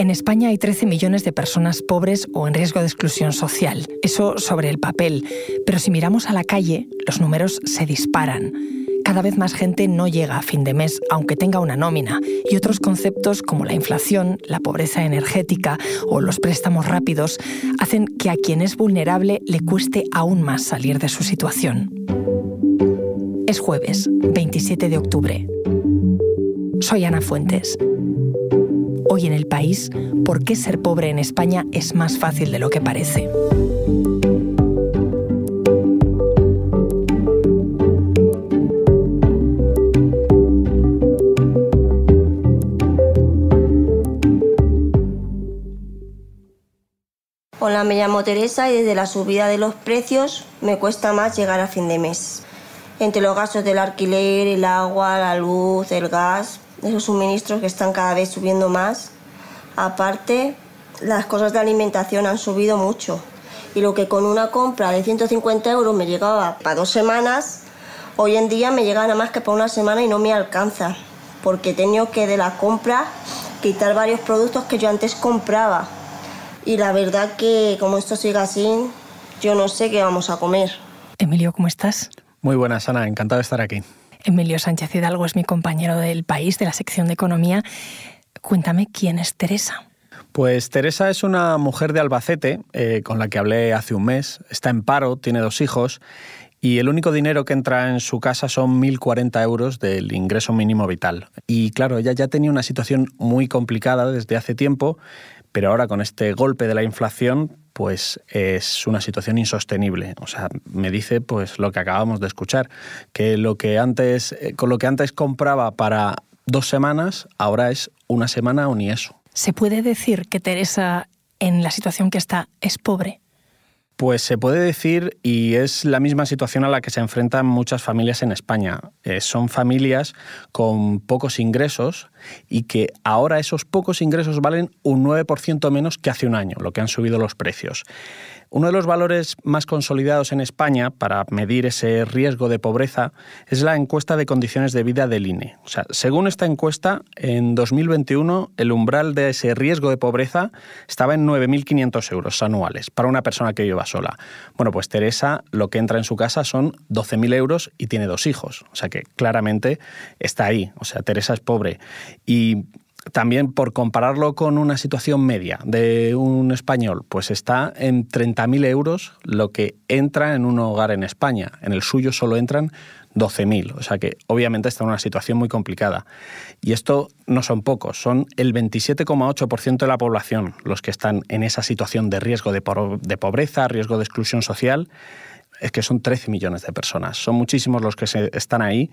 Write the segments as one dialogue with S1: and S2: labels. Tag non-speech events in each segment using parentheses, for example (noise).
S1: En España hay 13 millones de personas pobres o en riesgo de exclusión social. Eso sobre el papel. Pero si miramos a la calle, los números se disparan. Cada vez más gente no llega a fin de mes, aunque tenga una nómina, y otros conceptos como la inflación, la pobreza energética o los préstamos rápidos hacen que a quien es vulnerable le cueste aún más salir de su situación. Es jueves, 27 de octubre. Soy Ana Fuentes. Hoy en el país, ¿por qué ser pobre en España es más fácil de lo que parece?
S2: Hola, me llamo Teresa y desde la subida de los precios me cuesta más llegar a fin de mes. Entre los gastos del alquiler, el agua, la luz, el gas, esos suministros que están cada vez subiendo más. Aparte, las cosas de alimentación han subido mucho. Y lo que con una compra de 150 euros me llegaba para dos semanas, hoy en día me llega nada más que para una semana y no me alcanza. Porque he tenido que de la compra quitar varios productos que yo antes compraba. Y la verdad que como esto siga así, yo no sé qué vamos a comer.
S1: Emilio, ¿cómo estás?
S3: Muy buenas, Ana. Encantado de estar aquí.
S1: Emilio Sánchez Hidalgo es mi compañero del país, de la sección de economía. Cuéntame quién es Teresa.
S3: Pues Teresa es una mujer de Albacete eh, con la que hablé hace un mes. Está en paro, tiene dos hijos y el único dinero que entra en su casa son 1.040 euros del ingreso mínimo vital. Y claro, ella ya tenía una situación muy complicada desde hace tiempo, pero ahora con este golpe de la inflación, pues es una situación insostenible. O sea, me dice pues lo que acabamos de escuchar, que lo que antes, eh, con lo que antes compraba para dos semanas, ahora es una semana o ni eso.
S1: ¿Se puede decir que Teresa, en la situación que está, es pobre?
S3: Pues se puede decir, y es la misma situación a la que se enfrentan muchas familias en España. Eh, son familias con pocos ingresos y que ahora esos pocos ingresos valen un 9% menos que hace un año, lo que han subido los precios. Uno de los valores más consolidados en España para medir ese riesgo de pobreza es la encuesta de condiciones de vida del INE. O sea, según esta encuesta, en 2021 el umbral de ese riesgo de pobreza estaba en 9.500 euros anuales para una persona que viva sola. Bueno, pues Teresa lo que entra en su casa son 12.000 euros y tiene dos hijos. O sea que claramente está ahí. O sea, Teresa es pobre. Y también por compararlo con una situación media de un español, pues está en 30.000 euros lo que entra en un hogar en España. En el suyo solo entran 12.000, o sea que obviamente está en una situación muy complicada. Y esto no son pocos, son el 27,8% de la población los que están en esa situación de riesgo de, pobreza, riesgo de exclusión social. Es que son 13 millones de personas. Son muchísimos los que están ahí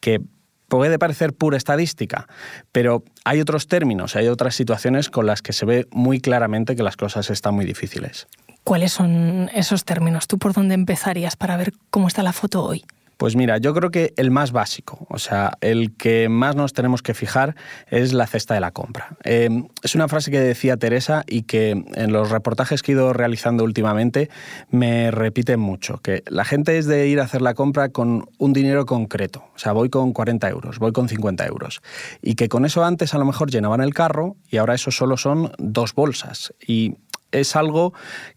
S3: que puede parecer pura estadística, pero hay otros términos, hay otras situaciones con las que se ve muy claramente que las cosas están muy difíciles.
S1: ¿Cuáles son esos términos? ¿Tú por dónde empezarías para ver cómo está la foto hoy?
S3: Pues mira, yo creo que el más básico, o sea, el que más nos tenemos que fijar es la cesta de la compra. Em, es una frase que decía Teresa y que en los reportajes que he ido realizando últimamente me repiten mucho, que la gente es de ir a hacer la compra con un dinero concreto, o sea, voy con 40 euros, voy con 50 euros, y que con eso antes a lo mejor llenaban el carro y ahora eso solo son dos bolsas. Y es algo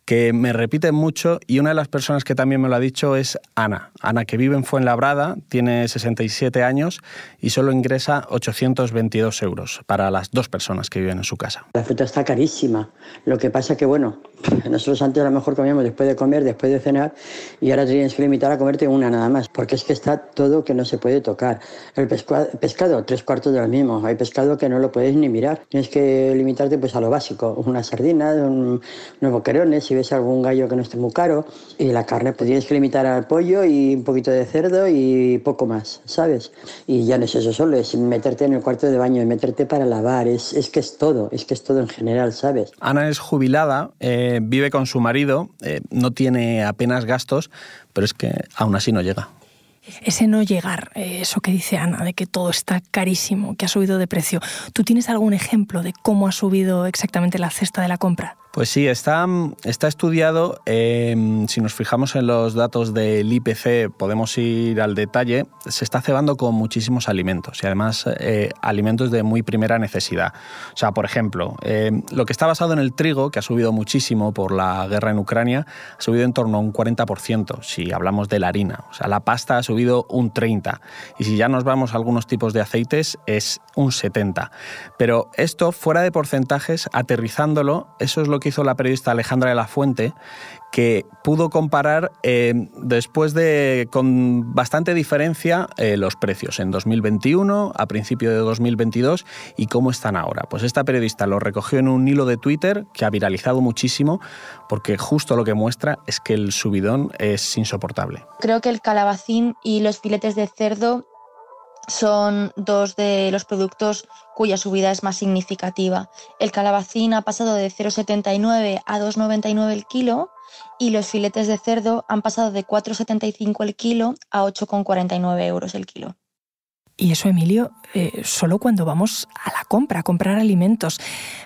S3: que me repiten mucho y una de las personas que también me lo ha dicho es Ana. Ana que vive en Fuenlabrada, tiene 67 años y solo ingresa 822 euros para las dos personas que viven en su casa.
S4: La fruta está carísima. Lo que pasa que, bueno, (laughs) nosotros antes a lo mejor comíamos después de comer, después de cenar y ahora tienes que limitar a comerte una nada más, porque es que está todo que no se puede tocar. El pescado, tres cuartos de lo mismo. Hay pescado que no lo puedes ni mirar. Tienes que limitarte pues a lo básico, una sardina, un, unos boquerones si ves algún gallo que no esté muy caro. Y la carne, pues tienes que limitar al pollo y un poquito de cerdo y poco más, ¿sabes? Y ya no es eso solo, es meterte en el cuarto de baño, y meterte para lavar, es, es que es todo, es que es todo en general, ¿sabes?
S3: Ana es jubilada, eh, vive con su marido, eh, no tiene apenas gastos, pero es que aún así no llega.
S1: Ese no llegar, eh, eso que dice Ana, de que todo está carísimo, que ha subido de precio. ¿Tú tienes algún ejemplo de cómo ha subido exactamente la cesta de la compra?
S3: Pues sí, está, está estudiado. Em, si nos fijamos en los datos del IPC, podemos ir al detalle. Se está cebando con muchísimos alimentos y además eh, alimentos de muy primera necesidad. O sea, por ejemplo, em, lo que está basado en el trigo, que ha subido muchísimo por la guerra en Ucrania, ha subido en torno a un 40%, si hablamos de la harina. O sea, la pasta ha subido un 30%. Y si ya nos vamos a algunos tipos de aceites, es un 70%. Pero esto, fuera de porcentajes, aterrizándolo, eso es lo que hizo la periodista Alejandra de la Fuente, que pudo comparar eh, después de, con bastante diferencia, eh, los precios en 2021, a principio de 2022 y cómo están ahora. Pues esta periodista lo recogió en un hilo de Twitter que ha viralizado muchísimo porque justo lo que muestra es que el subidón es insoportable.
S5: Creo que el calabacín y los filetes de cerdo son dos de los productos cuya subida es más significativa. El calabacín ha pasado de 0,79 a 2,99 el kilo y los filetes de cerdo han pasado de 4,75 el kilo a 8,49 euros el kilo.
S1: Y eso, Emilio, eh, solo cuando vamos a la compra, a comprar alimentos.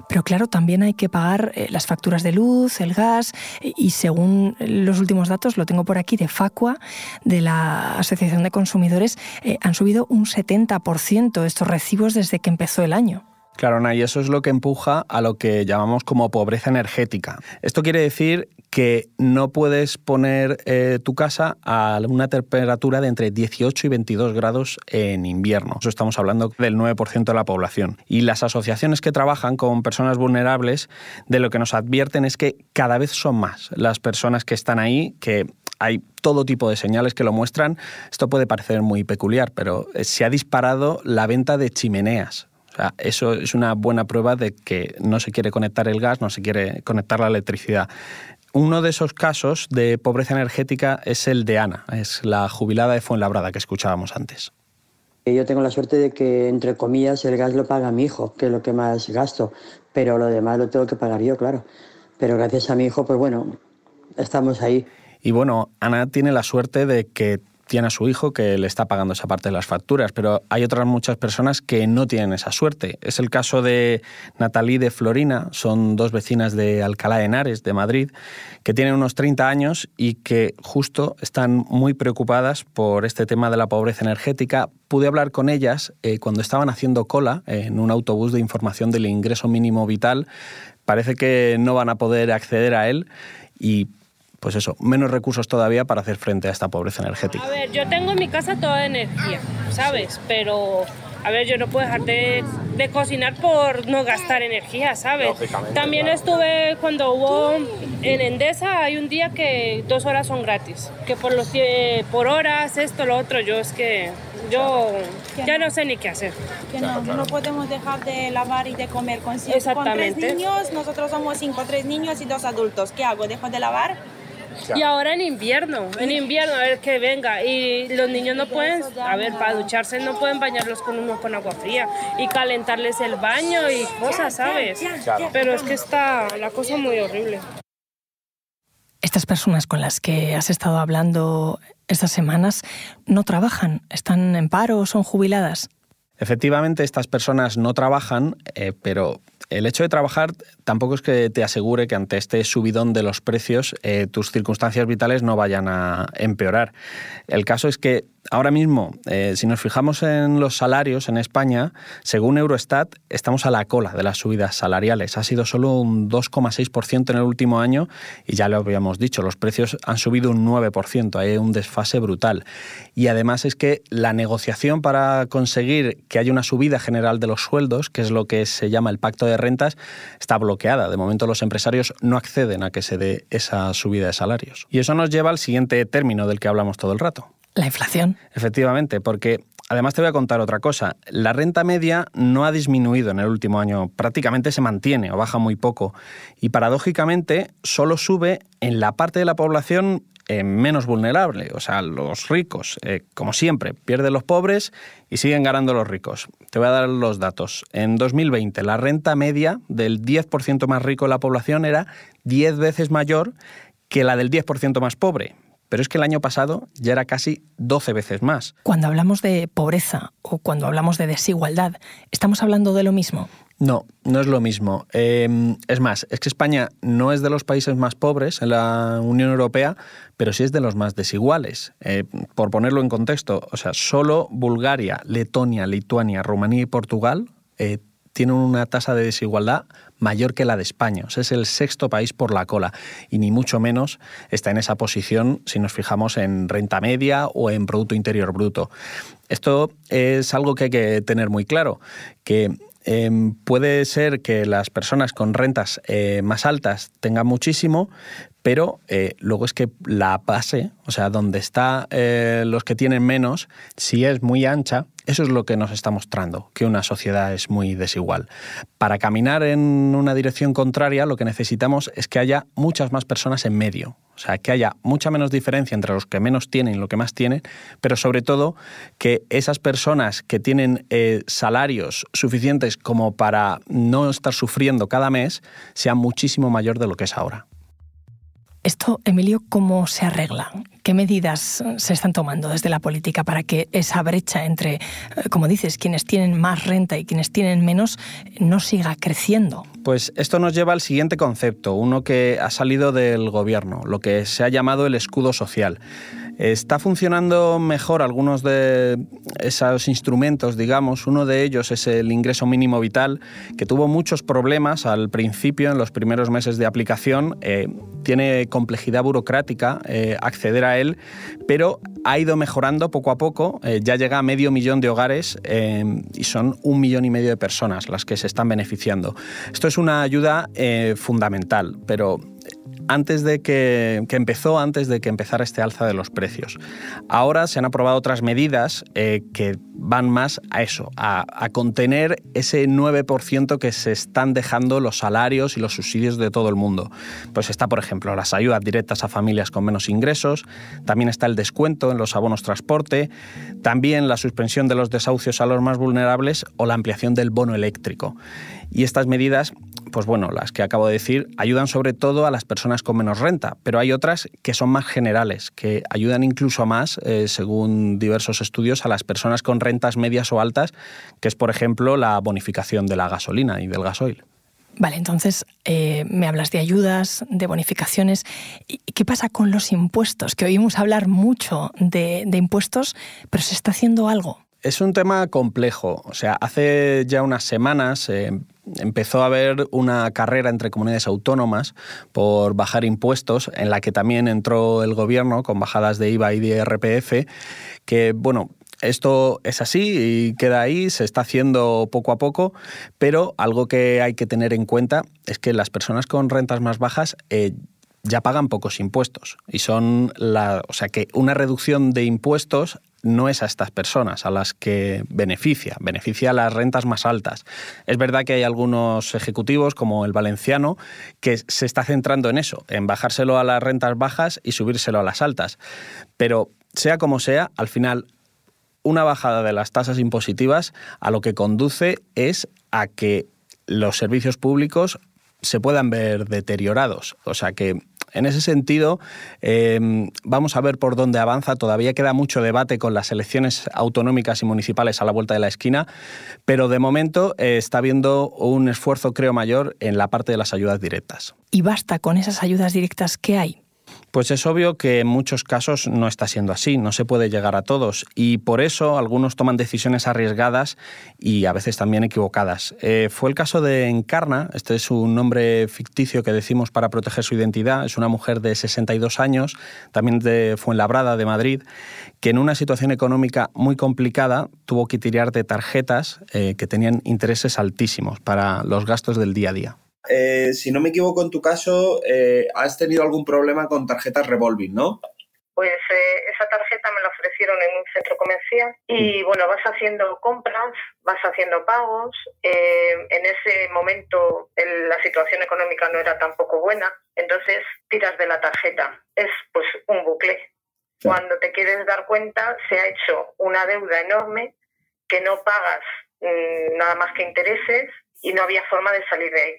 S1: Pero claro, también hay que pagar eh, las facturas de luz, el gas, y según los últimos datos, lo tengo por aquí, de Facua, de la Asociación de Consumidores, eh, han subido un 70% estos recibos desde que empezó el año.
S3: Claro, Ana, y eso es lo que empuja a lo que llamamos como pobreza energética. Esto quiere decir que no puedes poner eh, tu casa a una temperatura de entre 18 y 22 grados en invierno. Eso estamos hablando del 9% de la población. Y las asociaciones que trabajan con personas vulnerables, de lo que nos advierten es que cada vez son más las personas que están ahí, que hay todo tipo de señales que lo muestran. Esto puede parecer muy peculiar, pero eh, se ha disparado la venta de chimeneas eso es una buena prueba de que no se quiere conectar el gas, no se quiere conectar la electricidad. Uno de esos casos de pobreza energética es el de Ana, es la jubilada de Fuenlabrada que escuchábamos antes.
S4: Yo tengo la suerte de que, entre comillas, el gas lo paga mi hijo, que es lo que más gasto, pero lo demás lo tengo que pagar yo, claro. Pero gracias a mi hijo, pues bueno, estamos ahí.
S3: Y bueno, Ana tiene la suerte de que tiene a su hijo que le está pagando esa parte de las facturas, pero hay otras muchas personas que no tienen esa suerte. Es el caso de Natalie de Florina, son dos vecinas de Alcalá de Henares, de Madrid, que tienen unos 30 años y que justo están muy preocupadas por este tema de la pobreza energética. Pude hablar con ellas eh, cuando estaban haciendo cola en un autobús de información del ingreso mínimo vital. Parece que no van a poder acceder a él y pues eso, menos recursos todavía para hacer frente a esta pobreza energética.
S6: A ver, yo tengo en mi casa toda energía, ¿sabes? Pero, a ver, yo no puedo dejar de, cocinar por no gastar energía, ¿sabes? También estuve cuando hubo en Endesa, hay un día que dos horas son gratis, que por, los, por horas, esto, lo otro, yo es que yo ya no sé ni qué hacer.
S7: Que no, no podemos dejar de lavar y de comer con, con tres niños. Nosotros somos cinco, tres niños y dos adultos. ¿Qué hago? ¿Dejo de lavar?
S6: Y ahora en invierno, en invierno, a ver que venga. Y los niños no pueden, a ver, para ducharse no pueden bañarlos con uno con agua fría y calentarles el baño y cosas, ¿sabes? Pero es que está la cosa muy horrible.
S1: Estas personas con las que has estado hablando estas semanas no trabajan, están en paro o son jubiladas.
S3: Efectivamente, estas personas no trabajan, eh, pero el hecho de trabajar tampoco es que te asegure que ante este subidón de los precios eh, tus circunstancias vitales no vayan a empeorar. El caso es que ahora mismo, eh, si nos fijamos en los salarios en España, según Eurostat, estamos a la cola de las subidas salariales. Ha sido solo un 2,6% en el último año y ya lo habíamos dicho, los precios han subido un 9%, hay un desfase brutal. Y además es que la negociación para conseguir que haya una subida general de los sueldos, que es lo que se llama el pacto de rentas, está bloqueada. De momento los empresarios no acceden a que se dé esa subida de salarios. Y eso nos lleva al siguiente término del que hablamos todo el rato.
S1: La inflación.
S3: Efectivamente, porque además te voy a contar otra cosa. La renta media no ha disminuido en el último año, prácticamente se mantiene o baja muy poco. Y paradójicamente solo sube en la parte de la población eh, menos vulnerable, o sea, los ricos. Eh, como siempre, pierden los pobres y siguen ganando los ricos. Te voy a dar los datos. En 2020, la renta media del 10% más rico de la población era 10 veces mayor que la del 10% más pobre. Pero es que el año pasado ya era casi 12 veces más.
S1: Cuando hablamos de pobreza o cuando hablamos de desigualdad, ¿estamos hablando de lo mismo?
S3: No, no es lo mismo. Em, es más, es que España no es de los países más pobres en la Unión Europea, pero sí es de los más desiguales. Eh, por ponerlo en contexto, o sea, solo Bulgaria, Letonia, Lituania, Rumanía y Portugal eh, tienen una tasa de desigualdad mayor que la de España. Es el sexto país por la cola y ni mucho menos está en esa posición si nos fijamos en renta media o en Producto Interior Bruto. Esto es algo que hay que tener muy claro, que Em, puede ser que las personas con rentas eh, más altas tengan muchísimo, pero eh, luego es que la base, o sea, donde están eh, los que tienen menos, si es muy ancha, eso es lo que nos está mostrando, que una sociedad es muy desigual. Para caminar en una dirección contraria, lo que necesitamos es que haya muchas más personas en medio. O sea, que haya mucha menos diferencia entre los que menos tienen y los que más tienen, pero sobre todo que esas personas que tienen eh, salarios suficientes como para no estar sufriendo cada mes sean muchísimo mayor de lo que es ahora.
S1: Esto, Emilio, ¿cómo se arregla? ¿Qué medidas se están tomando desde la política para que esa brecha entre, eh, como dices, quienes tienen más renta y quienes tienen menos no siga creciendo?
S3: Pues esto nos lleva al siguiente concepto, uno que ha salido del gobierno, lo que se ha llamado el escudo social. Está funcionando mejor algunos de esos instrumentos, digamos. Uno de ellos es el ingreso mínimo vital, que tuvo muchos problemas al principio, en los primeros meses de aplicación. Eh, tiene complejidad burocrática eh, acceder a él, pero ha ido mejorando poco a poco. Eh, ya llega a medio millón de hogares y son un millón y medio de personas las que se están beneficiando. Esto es una ayuda fundamental, pero antes de que, empezó, antes de que empezara este alza de los precios. Ahora se han aprobado otras medidas eh, que van más a eso, a, contener ese 9% que se están dejando los salarios y los subsidios de todo el mundo. Pues está, por ejemplo, las ayudas directas a familias con menos ingresos, también está el descuento en los abonos transporte, también la suspensión de los desahucios a los más vulnerables o la ampliación del bono eléctrico. Y estas medidas, pues bueno, las que acabo de decir, ayudan sobre todo a las personas con menos renta, pero hay otras que son más generales, que ayudan incluso más, eh, según diversos estudios, a las personas con rentas medias o altas, que es, por ejemplo, la bonificación de la gasolina y del gasoil.
S1: Vale, entonces eh, me hablas de ayudas, de bonificaciones. ¿Y qué pasa con los impuestos? Que oímos hablar mucho de, impuestos, pero se está haciendo algo.
S3: Es un tema complejo. O sea, hace ya unas semanas eh, empezó a haber una carrera entre comunidades autónomas por bajar impuestos, en la que también entró el gobierno con bajadas de IVA y de IRPF, que, bueno, esto es así y queda ahí, se está haciendo poco a poco, pero algo que hay que tener en cuenta es que las personas con rentas más bajas eh, ya pagan pocos impuestos y son la, o sea que una reducción de impuestos no es a estas personas a las que beneficia, beneficia a las rentas más altas. Es verdad que hay algunos ejecutivos, como el valenciano, que se está centrando en eso, en bajárselo a las rentas bajas y subírselo a las altas. Pero sea como sea, al final una bajada de las tasas impositivas a lo que conduce es a que los servicios públicos se puedan ver deteriorados. O sea que en ese sentido, em, vamos a ver por dónde avanza. Todavía queda mucho debate con las elecciones autonómicas y municipales a la vuelta de la esquina, pero de momento eh, está habiendo un esfuerzo, creo, mayor en la parte de las ayudas directas.
S1: ¿Y basta con esas ayudas directas que hay?
S3: Pues es obvio que en muchos casos no está siendo así, no se puede llegar a todos y por eso algunos toman decisiones arriesgadas y a veces también equivocadas. Eh, fue el caso de Encarna, este es un nombre ficticio que decimos para proteger su identidad, es una mujer de 62 años, también de Fuenlabrada, de Madrid, que en una situación económica muy complicada tuvo que tirar de tarjetas eh, que tenían intereses altísimos para los gastos del día a día.
S8: Eh, si no me equivoco, en tu caso, eh, has tenido algún problema con tarjetas revolving, ¿no?
S9: Pues eh, esa tarjeta me la ofrecieron en un centro comercial y mm. bueno, vas haciendo compras, vas haciendo pagos. en ese momento la situación económica no era tampoco buena, entonces tiras de la tarjeta. Es pues un bucle. Cuando te quieres dar cuenta, se ha hecho una deuda enorme que no pagas mm, nada más que intereses y no había forma de salir de ahí.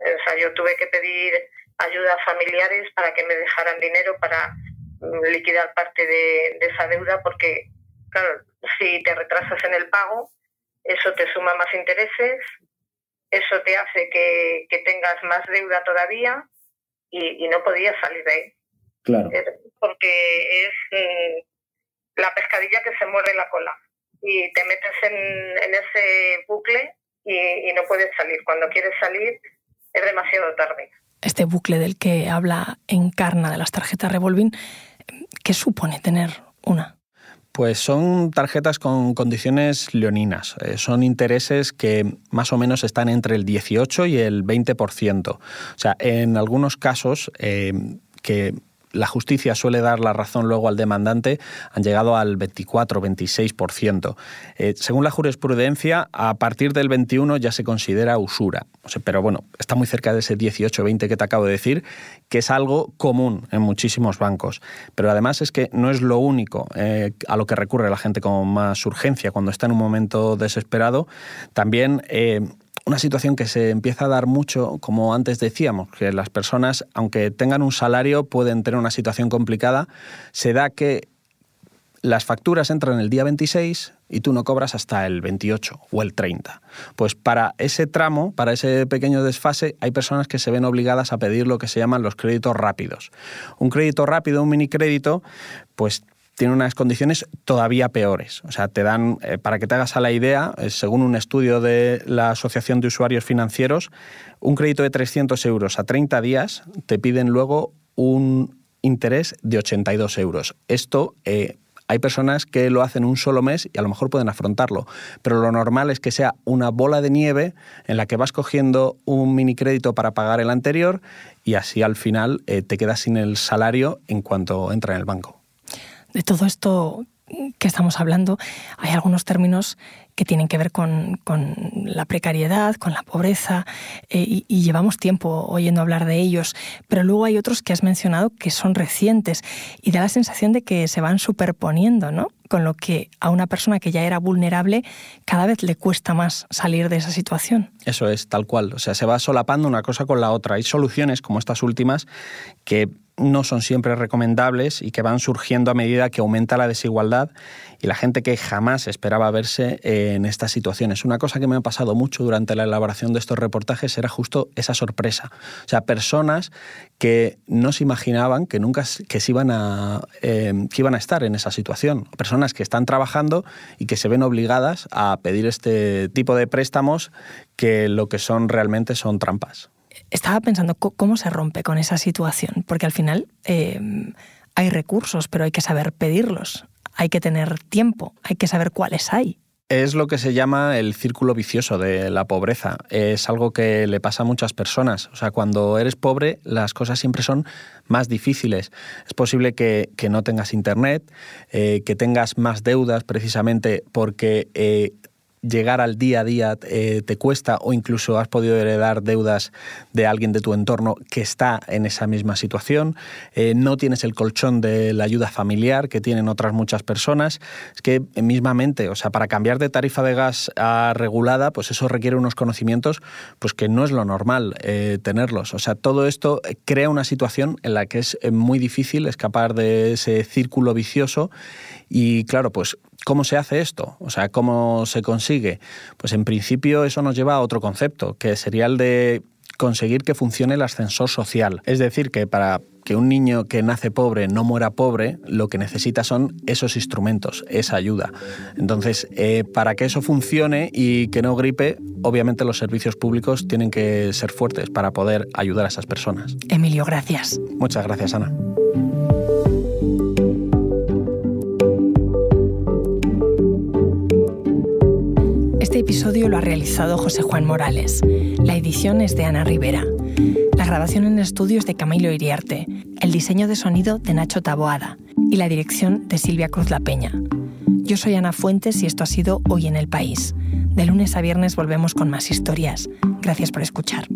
S9: O sea, yo tuve que pedir ayuda a familiares para que me dejaran dinero para mm, liquidar parte de, esa deuda porque, claro, si te retrasas en el pago, eso te suma más intereses eso te hace que, tengas más deuda todavía y, no podías salir de ahí.
S3: Claro.
S9: Porque es mm, la pescadilla que se muerde la cola y te metes en, ese bucle y, no puedes salir. Cuando quieres salir es demasiado tarde.
S1: Este bucle del que habla Encarna de las tarjetas revolving, ¿qué supone tener una?
S3: Pues son tarjetas con condiciones leoninas. Eh, son intereses que más o menos están entre el 18 y el 20%. O sea, en algunos casos eh, que la justicia suele dar la razón luego al demandante, han llegado al 24-26%. Eh, según la jurisprudencia, a partir del 21 ya se considera usura. pero bueno, está muy cerca de ese 18-20 que te acabo de decir, que es algo común en muchísimos bancos. Pero además es que no es lo único eh, a lo que recurre la gente con más urgencia cuando está en un momento desesperado. También... Eh, una situación que se empieza a dar mucho, como antes decíamos, que las personas, aunque tengan un salario, pueden tener una situación complicada, se da que las facturas entran el día 26 y tú no cobras hasta el 28 o el 30. Pues para ese tramo, para ese pequeño desfase, hay personas que se ven obligadas a pedir lo que se llaman los créditos rápidos. Un crédito rápido, un mini crédito, pues tiene unas condiciones todavía peores. O sea, te dan, eh, para que te hagas a la idea, eh, según un estudio de la Asociación de Usuarios Financieros, un crédito de 300 euros a 30 días te piden luego un interés de 82 euros. Esto... Eh, hay personas que lo hacen un solo mes y a lo mejor pueden afrontarlo, pero lo normal es que sea una bola de nieve en la que vas cogiendo un mini crédito para pagar el anterior y así al final te quedas sin el salario en cuanto entra en el banco
S1: de todo esto que estamos hablando, hay algunos términos que tienen que ver con, la precariedad, con la pobreza, eh, y, y, llevamos tiempo oyendo hablar de ellos, pero luego hay otros que has mencionado que son recientes y da la sensación de que se van superponiendo, ¿no? Con lo que a una persona que ya era vulnerable cada vez le cuesta más salir de esa situación.
S3: Eso es, tal cual. O sea, se va solapando una cosa con la otra. Hay soluciones como estas últimas que no son siempre recomendables y que van surgiendo a medida que aumenta la desigualdad y la gente que jamás esperaba verse en estas situaciones. Una cosa que me ha pasado mucho durante la elaboración de estos reportajes era justo esa sorpresa. O sea, personas que no se imaginaban que nunca que iban a, eh, que iban a estar en esa situación. Personas que están trabajando y que se ven obligadas a pedir este tipo de préstamos que lo que son realmente son trampas
S1: estaba pensando cómo se rompe con esa situación, porque al final eh, hay recursos, pero hay que saber pedirlos, hay que tener tiempo, hay que saber cuáles hay.
S3: Es lo que se llama el círculo vicioso de la pobreza. Es algo que le pasa a muchas personas. O sea, cuando eres pobre, las cosas siempre son más difíciles. Es posible que, no tengas internet, eh, que tengas más deudas precisamente porque eh, llegar al día a día eh, te cuesta o incluso has podido heredar deudas de alguien de tu entorno que está en esa misma situación, eh, no tienes el colchón de la ayuda familiar que tienen otras muchas personas, es que mismamente, o sea, para cambiar de tarifa de gas a regulada, pues eso requiere unos conocimientos pues que no es lo normal eh, tenerlos. O sea, todo esto crea una situación en la que es muy difícil escapar de ese círculo vicioso y claro, pues ¿Cómo se hace esto? O sea, ¿cómo se consigue? Pues en principio eso nos lleva a otro concepto, que sería el de conseguir que funcione el ascensor social. Es decir, que para que un niño que nace pobre no muera pobre, lo que necesita son esos instrumentos, esa ayuda. Entonces, eh, para que eso funcione y que no gripe, obviamente los servicios públicos tienen que ser fuertes para poder ayudar a esas personas.
S1: Emilio, gracias.
S3: Muchas gracias, Ana.
S1: Episodio lo ha realizado José Juan Morales. La edición es de Ana Rivera. La grabación en estudio es de Camilo Iriarte. El diseño de sonido de Nacho Taboada. Y la dirección de Silvia Cruz La Peña. Yo soy Ana Fuentes y esto ha sido Hoy en el País. De lunes a viernes volvemos con más historias. Gracias por escuchar.